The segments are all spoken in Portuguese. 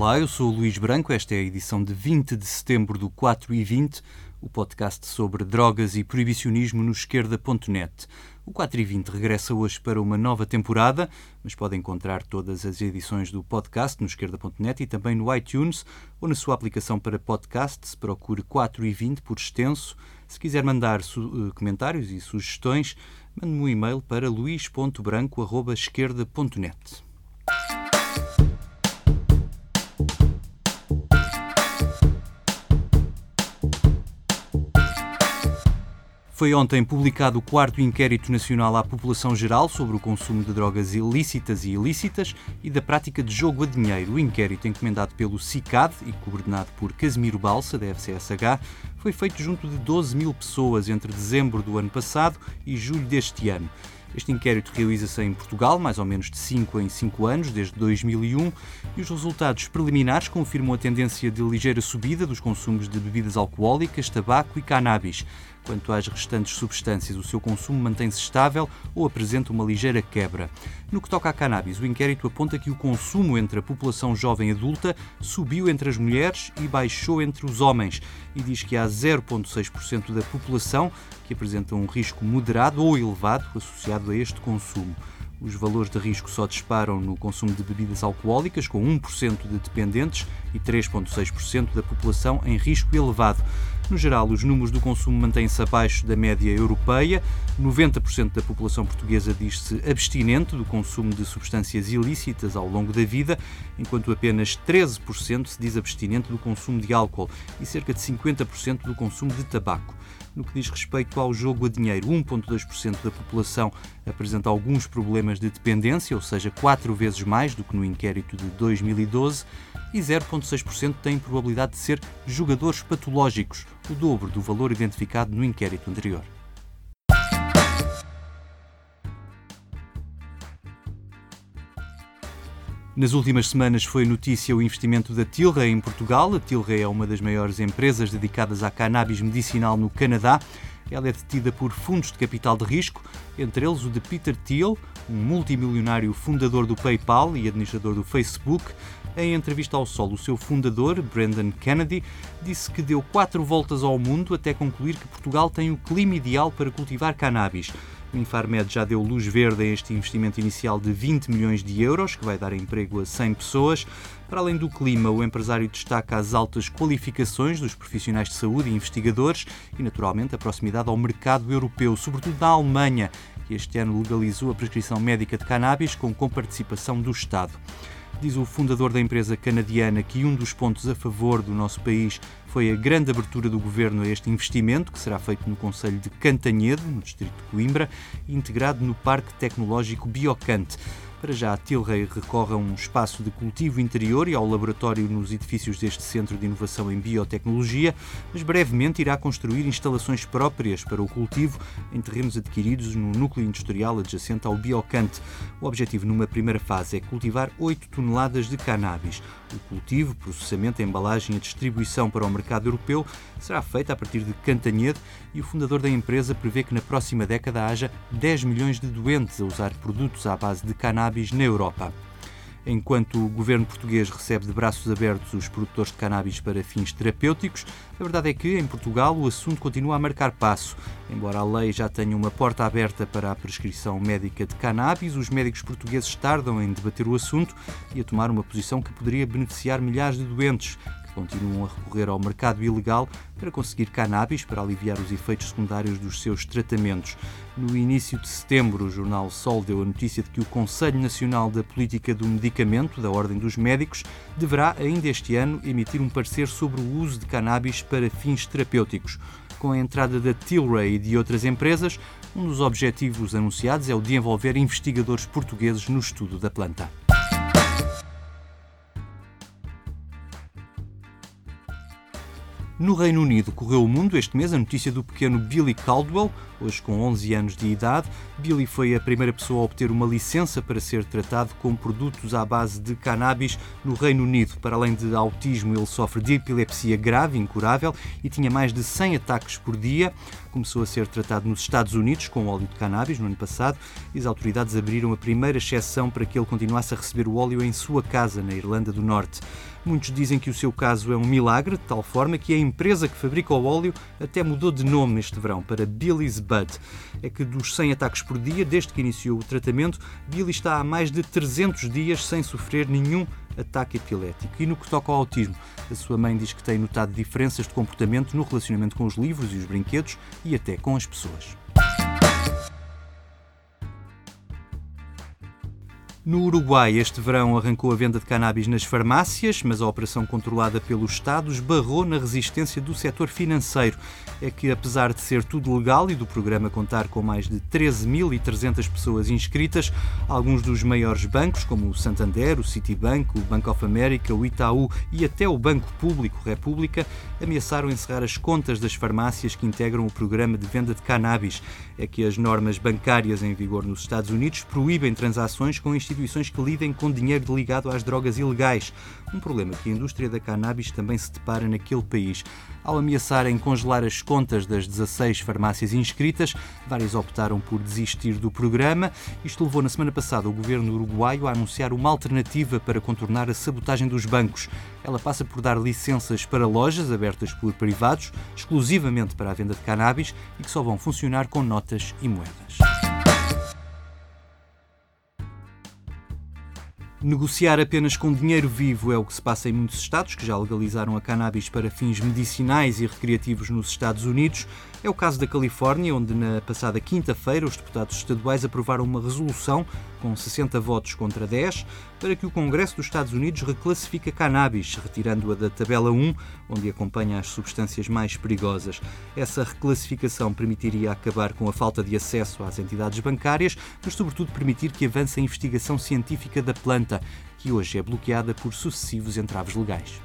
Olá, eu sou o Luís Branco. Esta é a edição de 20 de setembro do 4 e 20, o podcast sobre drogas e proibicionismo no esquerda.net. O 4 e 20 regressa hoje para uma nova temporada, mas pode encontrar todas as edições do podcast no esquerda.net e também no iTunes ou na sua aplicação para podcasts. Procure 4 e 20 por extenso. Se quiser mandar uh, comentários e sugestões, mande-me um e-mail para luís.branco.esquerda.net. Foi ontem publicado o quarto inquérito nacional à população geral sobre o consumo de drogas ilícitas e ilícitas e da prática de jogo a dinheiro. O inquérito, encomendado pelo CICAD e coordenado por Casimiro Balsa, da FCSH, foi feito junto de 12 mil pessoas entre dezembro do ano passado e julho deste ano. Este inquérito realiza-se em Portugal, mais ou menos de 5 em 5 anos, desde 2001, e os resultados preliminares confirmam a tendência de ligeira subida dos consumos de bebidas alcoólicas, tabaco e cannabis. Quanto às restantes substâncias, o seu consumo mantém-se estável ou apresenta uma ligeira quebra. No que toca à cannabis, o inquérito aponta que o consumo entre a população jovem adulta subiu entre as mulheres e baixou entre os homens, e diz que há 0,6% da população que apresenta um risco moderado ou elevado associado a este consumo. Os valores de risco só disparam no consumo de bebidas alcoólicas, com 1% de dependentes e 3,6% da população em risco elevado. No geral, os números do consumo mantêm-se abaixo da média europeia. 90% da população portuguesa diz-se abstinente do consumo de substâncias ilícitas ao longo da vida, enquanto apenas 13% se diz abstinente do consumo de álcool e cerca de 50% do consumo de tabaco. No que diz respeito ao jogo a dinheiro, 1,2% da população apresenta alguns problemas de dependência, ou seja, quatro vezes mais do que no inquérito de 2012, e 0,6% têm probabilidade de ser jogadores patológicos, o dobro do valor identificado no inquérito anterior. Nas últimas semanas foi notícia o investimento da Tilray em Portugal. A Tilray é uma das maiores empresas dedicadas à cannabis medicinal no Canadá. Ela é detida por fundos de capital de risco, entre eles o de Peter Thiel, um multimilionário fundador do PayPal e administrador do Facebook. Em entrevista ao Sol, o seu fundador, Brendan Kennedy, disse que deu quatro voltas ao mundo até concluir que Portugal tem o clima ideal para cultivar cannabis. O Infarmed já deu luz verde a este investimento inicial de 20 milhões de euros, que vai dar emprego a 100 pessoas. Para além do clima, o empresário destaca as altas qualificações dos profissionais de saúde e investigadores e, naturalmente, a proximidade ao mercado europeu, sobretudo da Alemanha, que este ano legalizou a prescrição médica de cannabis com comparticipação do Estado. Diz o fundador da empresa canadiana que um dos pontos a favor do nosso país foi a grande abertura do governo a este investimento, que será feito no Conselho de Cantanhede, no distrito de Coimbra, integrado no Parque Tecnológico Biocante. Para já, a Tilray recorre a um espaço de cultivo interior e ao laboratório nos edifícios deste Centro de Inovação em Biotecnologia, mas brevemente irá construir instalações próprias para o cultivo em terrenos adquiridos no núcleo industrial adjacente ao Biocante. O objetivo numa primeira fase é cultivar 8 toneladas de cannabis. O cultivo, processamento, embalagem e distribuição para o mercado europeu será feita a partir de Cantanhede e o fundador da empresa prevê que na próxima década haja 10 milhões de doentes a usar produtos à base de cannabis na Europa. Enquanto o governo português recebe de braços abertos os produtores de cannabis para fins terapêuticos, a verdade é que, em Portugal, o assunto continua a marcar passo. Embora a lei já tenha uma porta aberta para a prescrição médica de cannabis, os médicos portugueses tardam em debater o assunto e a tomar uma posição que poderia beneficiar milhares de doentes, continuam a recorrer ao mercado ilegal para conseguir cannabis para aliviar os efeitos secundários dos seus tratamentos. No início de setembro, o jornal Sol deu a notícia de que o Conselho Nacional da Política do Medicamento, da Ordem dos Médicos, deverá ainda este ano emitir um parecer sobre o uso de cannabis para fins terapêuticos. Com a entrada da Tilray e de outras empresas, um dos objetivos anunciados é o de envolver investigadores portugueses no estudo da planta. No Reino Unido correu o mundo este mês a notícia do pequeno Billy Caldwell, hoje com 11 anos de idade. Billy foi a primeira pessoa a obter uma licença para ser tratado com produtos à base de cannabis no Reino Unido. Para além de autismo, ele sofre de epilepsia grave, incurável, e tinha mais de 100 ataques por dia. Começou a ser tratado nos Estados Unidos com óleo de cannabis no ano passado e as autoridades abriram a primeira exceção para que ele continuasse a receber o óleo em sua casa, na Irlanda do Norte. Muitos dizem que o seu caso é um milagre, de tal forma que a empresa que fabrica o óleo até mudou de nome este verão para Billy's Bud. É que dos 100 ataques por dia, desde que iniciou o tratamento, Billy está há mais de 300 dias sem sofrer nenhum ataque epilético. E no que toca ao autismo, a sua mãe diz que tem notado diferenças de comportamento no relacionamento com os livros e os brinquedos e até com as pessoas. No Uruguai, este verão arrancou a venda de cannabis nas farmácias, mas a operação controlada pelo Estado esbarrou na resistência do setor financeiro. É que, apesar de ser tudo legal e do programa contar com mais de 13.300 pessoas inscritas, alguns dos maiores bancos, como o Santander, o Citibank, o Bank of America, o Itaú e até o Banco Público República, ameaçaram encerrar as contas das farmácias que integram o programa de venda de cannabis. É que as normas bancárias em vigor nos Estados Unidos proíbem transações com instituições instituições que lidem com dinheiro ligado às drogas ilegais, um problema que a indústria da cannabis também se depara naquele país. Ao ameaçarem congelar as contas das 16 farmácias inscritas, várias optaram por desistir do programa. Isto levou na semana passada o governo uruguaio a anunciar uma alternativa para contornar a sabotagem dos bancos. Ela passa por dar licenças para lojas abertas por privados, exclusivamente para a venda de cannabis e que só vão funcionar com notas e moedas. Negociar apenas com dinheiro vivo é o que se passa em muitos estados que já legalizaram a cannabis para fins medicinais e recreativos nos Estados Unidos. É o caso da Califórnia, onde na passada quinta-feira os deputados estaduais aprovaram uma resolução com 60 votos contra 10 para que o Congresso dos Estados Unidos reclassifique a cannabis, retirando-a da tabela 1, onde acompanha as substâncias mais perigosas. Essa reclassificação permitiria acabar com a falta de acesso às entidades bancárias, mas sobretudo permitir que avance a investigação científica da planta, que hoje é bloqueada por sucessivos entraves legais.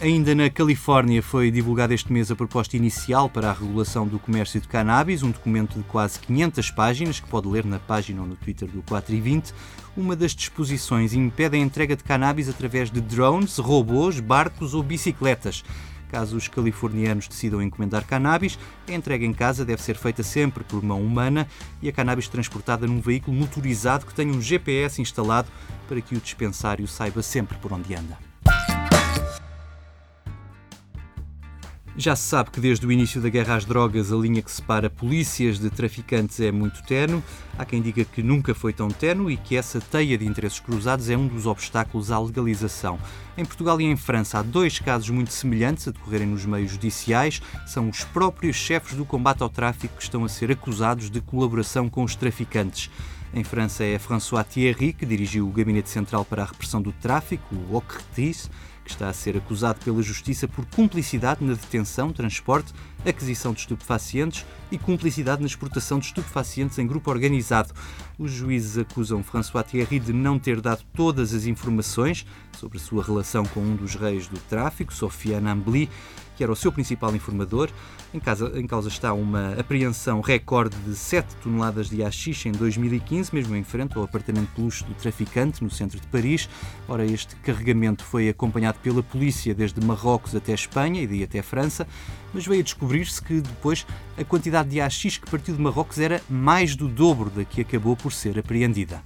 Ainda na Califórnia foi divulgada este mês a proposta inicial para a regulação do comércio de cannabis, um documento de quase 500 páginas que pode ler na página ou no Twitter do 4 e 20. Uma das disposições impede a entrega de cannabis através de drones, robôs, barcos ou bicicletas. Caso os californianos decidam encomendar cannabis, a entrega em casa deve ser feita sempre por mão humana e a cannabis transportada num veículo motorizado que tenha um GPS instalado para que o dispensário saiba sempre por onde anda. Já se sabe que desde o início da guerra às drogas a linha que separa polícias de traficantes é muito tenue. Há quem diga que nunca foi tão tenue e que essa teia de interesses cruzados é um dos obstáculos à legalização. Em Portugal e em França há dois casos muito semelhantes a decorrerem nos meios judiciais. São os próprios chefes do combate ao tráfico que estão a ser acusados de colaboração com os traficantes. Em França é François Thierry, que dirigiu o Gabinete Central para a Repressão do Tráfico, o OCRTIS, que está a ser acusado pela Justiça por cumplicidade na detenção, transporte, aquisição de estupefacientes e cumplicidade na exportação de estupefacientes em grupo organizado. Os juízes acusam François Thierry de não ter dado todas as informações sobre a sua relação com um dos reis do tráfico, Sofiane Ambly, que era o seu principal informador. Em, casa, em causa está uma apreensão recorde de 7 toneladas de haxixe em 2015, mesmo em frente ao apartamento de luxo do traficante, no centro de Paris. Ora, este carregamento foi acompanhado pela polícia desde Marrocos até Espanha e daí até França, mas veio a descobrir-se que depois a quantidade de haxixe que partiu de Marrocos era mais do dobro da que acabou por ser apreendida.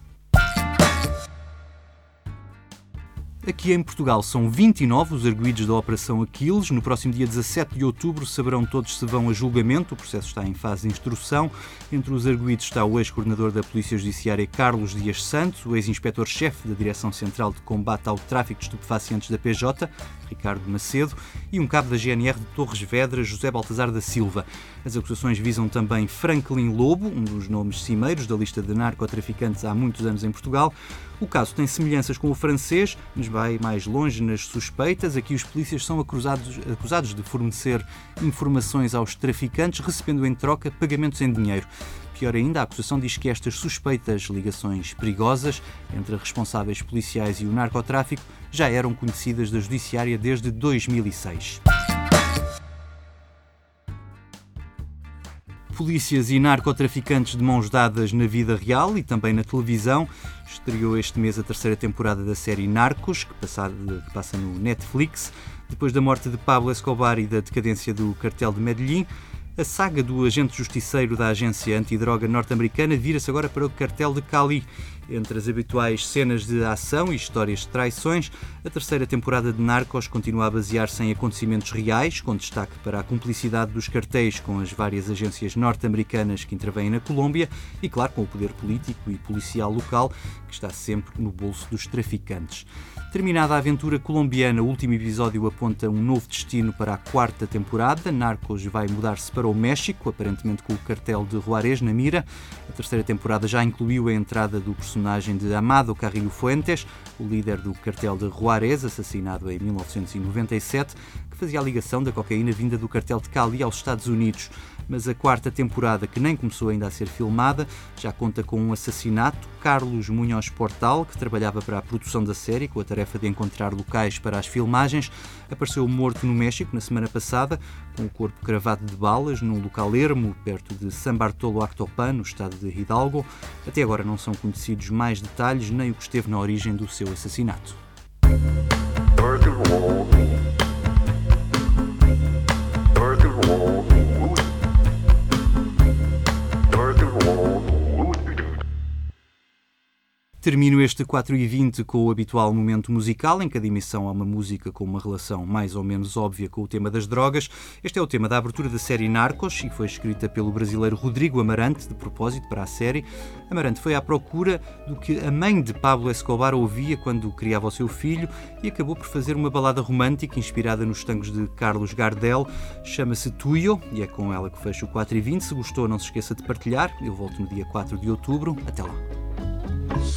Aqui em Portugal são 29 os arguídos da Operação Aquiles. No próximo dia 17 de outubro saberão todos se vão a julgamento. O processo está em fase de instrução. Entre os arguídos está o ex-coordenador da Polícia Judiciária Carlos Dias Santos, o ex-inspetor-chefe da Direção Central de Combate ao Tráfico de Estupefacientes da PJ, Ricardo Macedo, e um cabo da GNR de Torres Vedras, José Baltazar da Silva. As acusações visam também Franklin Lobo, um dos nomes cimeiros da lista de narcotraficantes há muitos anos em Portugal. O caso tem semelhanças com o francês, mas vai mais longe nas suspeitas. Aqui os polícias são acusados, acusados de fornecer informações aos traficantes, recebendo em troca pagamentos em dinheiro. Pior ainda, a acusação diz que estas suspeitas ligações perigosas entre responsáveis policiais e o narcotráfico já eram conhecidas da Judiciária desde 2006. Polícias e narcotraficantes de mãos dadas na vida real e também na televisão. Estreou este mês a terceira temporada da série Narcos, que, passa no Netflix. Depois da morte de Pablo Escobar e da decadência do cartel de Medellín, a saga do agente justiceiro da agência antidroga norte-americana vira-se agora para o cartel de Cali. Entre as habituais cenas de ação e histórias de traições, a terceira temporada de Narcos continua a basear-se em acontecimentos reais, com destaque para a cumplicidade dos cartéis com as várias agências norte-americanas que intervêm na Colômbia e, claro, com o poder político e policial local, que está sempre no bolso dos traficantes. Terminada a aventura colombiana, o último episódio aponta um novo destino para a quarta temporada. Narcos vai mudar-se para o México, aparentemente com o cartel de Juarez na mira. A terceira temporada já incluiu a entrada do personagem de Amado Carrillo Fuentes, o líder do cartel de Juarez, assassinado em 1997, que fazia a ligação da cocaína vinda do cartel de Cali aos Estados Unidos mas a quarta temporada, que nem começou ainda a ser filmada, já conta com um assassinato. Carlos Munhoz Portal, que trabalhava para a produção da série, com a tarefa de encontrar locais para as filmagens, apareceu morto no México na semana passada, com o corpo cravado de balas num local ermo, perto de San Bartolo Actopan, no estado de Hidalgo. Até agora não são conhecidos mais detalhes nem o que esteve na origem do seu assassinato. Termino este 4 e 20 com o habitual momento musical, em cada emissão há uma música com uma relação mais ou menos óbvia com o tema das drogas. Este é o tema da abertura da série Narcos e foi escrita pelo brasileiro Rodrigo Amarante, de propósito para a série. Amarante foi à procura do que a mãe de Pablo Escobar ouvia quando criava o seu filho e acabou por fazer uma balada romântica inspirada nos tangos de Carlos Gardel. Chama-se Tuyo e é com ela que fecho o 4 e 20. Se gostou, não se esqueça de partilhar. Eu volto no dia 4 de outubro. Até lá.